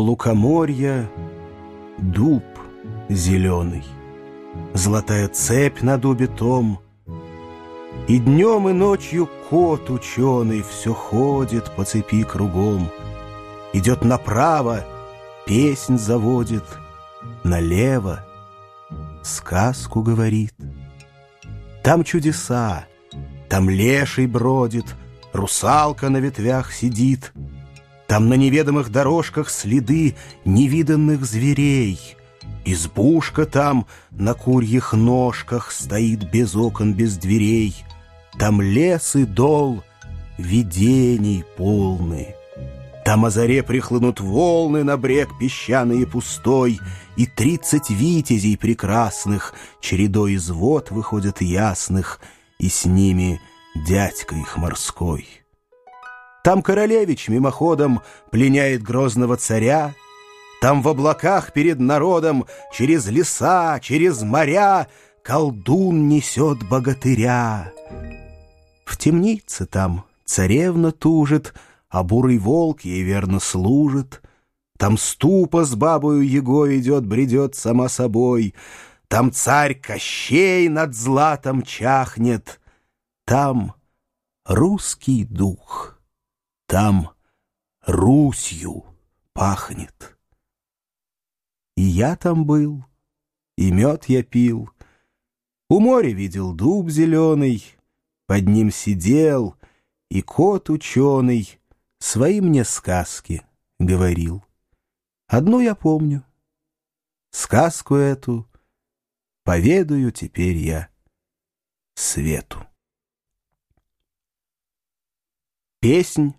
лукоморья дуб зеленый, Золотая цепь на дубе том, И днем и ночью кот ученый Все ходит по цепи кругом, Идет направо, песнь заводит, Налево сказку говорит. Там чудеса, там леший бродит, Русалка на ветвях сидит — там на неведомых дорожках следы невиданных зверей. Избушка там на курьих ножках стоит без окон, без дверей. Там лес и дол видений полны. Там о заре прихлынут волны на брег песчаный и пустой, И тридцать витязей прекрасных чередой из вод выходят ясных, И с ними дядька их морской. Там королевич мимоходом пленяет грозного царя, Там в облаках перед народом через леса, через моря Колдун несет богатыря. В темнице там царевна тужит, А бурый волк ей верно служит. Там ступа с бабою его идет, бредет сама собой. Там царь Кощей над златом чахнет. Там русский дух — там Русью пахнет. И я там был, и мед я пил, У моря видел дуб зеленый, Под ним сидел, и кот ученый Свои мне сказки говорил. Одну я помню. Сказку эту поведаю теперь я свету. Песнь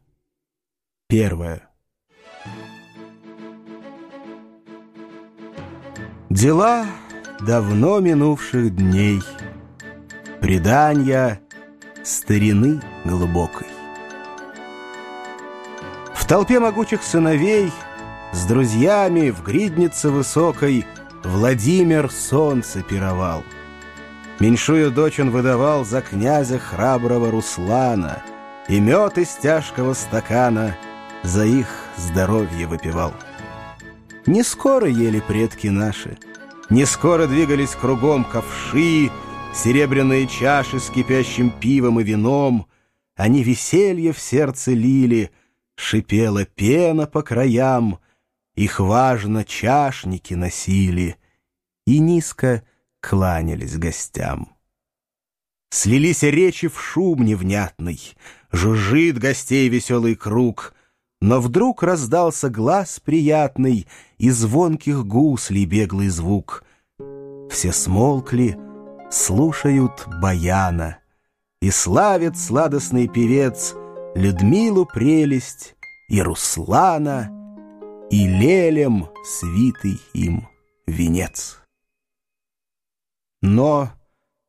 Первое. Дела давно минувших дней, Предания старины глубокой. В толпе могучих сыновей С друзьями в гриднице высокой Владимир солнце пировал. Меньшую дочь он выдавал За князя храброго Руслана, И мед из тяжкого стакана — за их здоровье выпивал. Не скоро ели предки наши, не скоро двигались кругом ковши, серебряные чаши с кипящим пивом и вином. Они веселье в сердце лили, шипела пена по краям, их важно чашники носили и низко кланялись гостям. Слились речи в шум невнятный, жужжит гостей веселый круг — но вдруг раздался глаз приятный И звонких гуслей беглый звук. Все смолкли, слушают баяна, И славит сладостный певец Людмилу прелесть и Руслана, И лелем свитый им венец. Но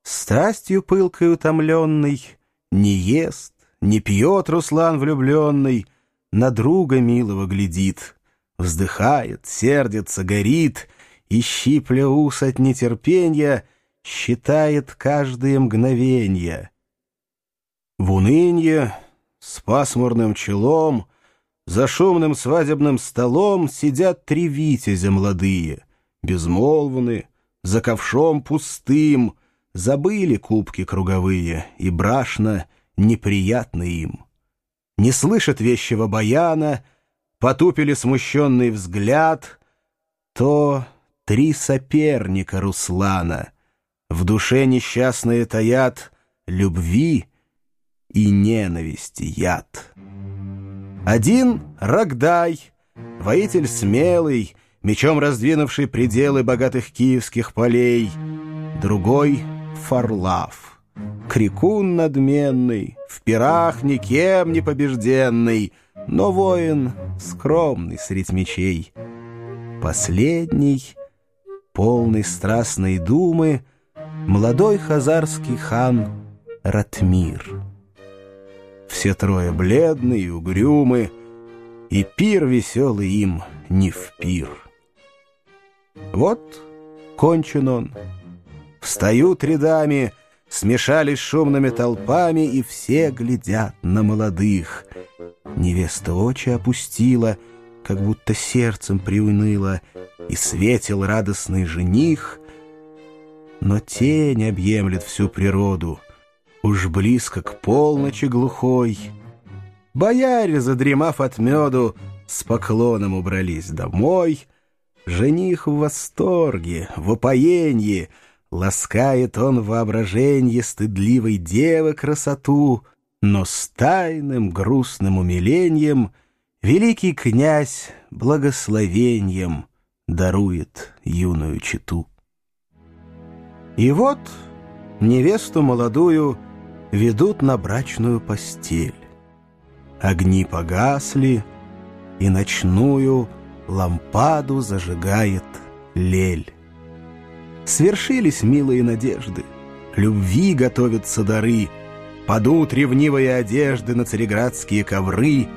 страстью пылкой утомленный Не ест, не пьет Руслан влюбленный — на друга милого глядит, вздыхает, сердится, горит, и, щипля ус от нетерпения, считает каждое мгновенье. В унынье, с пасмурным челом, за шумным свадебным столом сидят три витязя молодые, безмолвны, за ковшом пустым, забыли кубки круговые, и брашно неприятно им не слышат вещего баяна, потупили смущенный взгляд, то три соперника Руслана в душе несчастные таят любви и ненависти яд. Один — Рогдай, воитель смелый, мечом раздвинувший пределы богатых киевских полей, другой — Фарлав — Крикун надменный, в пирах никем не побежденный, Но воин скромный средь мечей. Последний, полный страстной думы, Молодой хазарский хан Ратмир. Все трое бледные и угрюмы, И пир веселый им не в пир. Вот кончен он. Встают рядами — смешались шумными толпами, и все глядят на молодых. Невеста очи опустила, как будто сердцем приуныло, и светил радостный жених, но тень объемлет всю природу, уж близко к полночи глухой. Бояре, задремав от меду, с поклоном убрались домой. Жених в восторге, в упоенье, ласкает он воображенье стыдливой девы красоту, но с тайным грустным умилением великий князь благословением дарует юную читу. И вот невесту молодую ведут на брачную постель. Огни погасли, и ночную лампаду зажигает лель. Свершились милые надежды, любви готовятся дары, падут ревнивые одежды на цареградские ковры.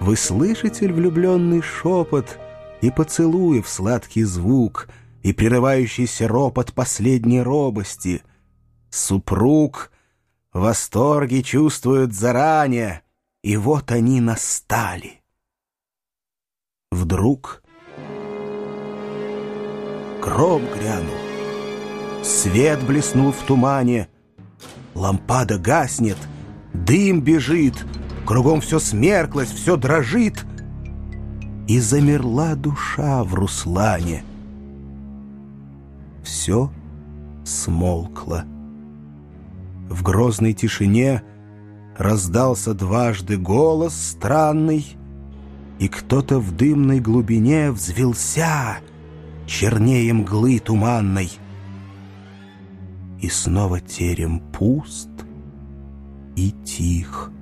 Вы слышите влюбленный шепот и поцелуев сладкий звук — и прерывающийся ропот последней робости. Супруг восторги чувствует заранее, и вот они настали. Вдруг гром грянул, свет блеснул в тумане, лампада гаснет, дым бежит, кругом все смерклось, все дрожит, и замерла душа в Руслане — все смолкло. В грозной тишине раздался дважды голос странный, и кто-то в дымной глубине взвелся, чернее мглы туманной. И снова терем пуст и тих.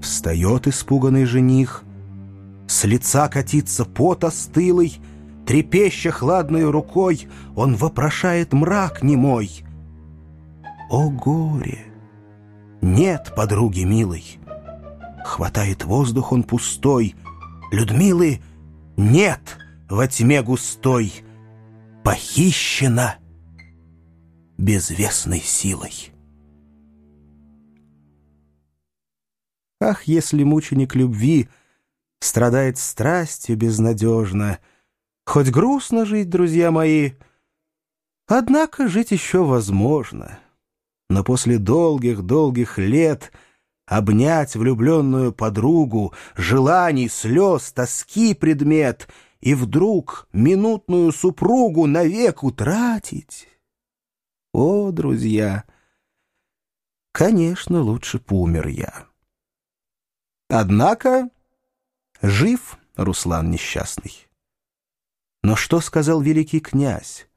Встает испуганный жених, с лица катится пот остылый, Трепеща хладной рукой, он вопрошает мрак немой. О горе! Нет подруги милой. Хватает воздух он пустой. Людмилы нет во тьме густой. Похищена безвестной силой. Ах, если мученик любви страдает страстью безнадежно — Хоть грустно жить, друзья мои, однако жить еще возможно. Но после долгих-долгих лет обнять влюбленную подругу, желаний, слез, тоски предмет и вдруг минутную супругу навек утратить. О, друзья, конечно, лучше помер я. Однако жив Руслан несчастный. Но что сказал великий князь?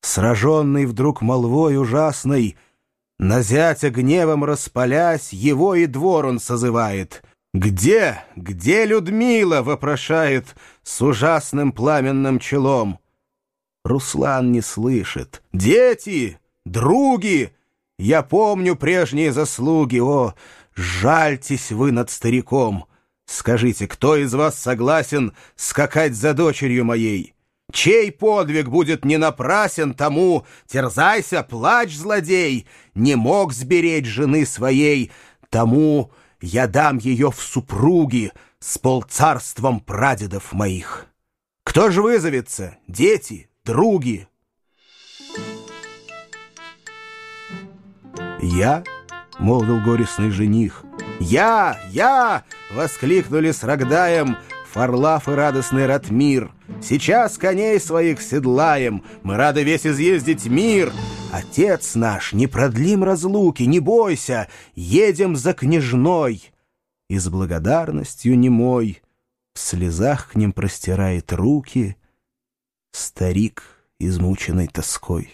Сраженный вдруг молвой ужасной, На зятя гневом распалясь, Его и двор он созывает. «Где, где Людмила?» — вопрошает С ужасным пламенным челом. Руслан не слышит. «Дети! Други! Я помню прежние заслуги! О, жальтесь вы над стариком!» Скажите, кто из вас согласен скакать за дочерью моей? Чей подвиг будет не напрасен тому, терзайся, плачь, злодей, не мог сберечь жены своей, тому я дам ее в супруги с полцарством прадедов моих. Кто же вызовется? Дети, други? Я, — молвил горестный жених, — «Я! Я!» — воскликнули с Рогдаем Фарлав и радостный Ратмир. «Сейчас коней своих седлаем, мы рады весь изъездить мир. Отец наш, не продлим разлуки, не бойся, едем за княжной». И с благодарностью немой в слезах к ним простирает руки старик, измученный тоской.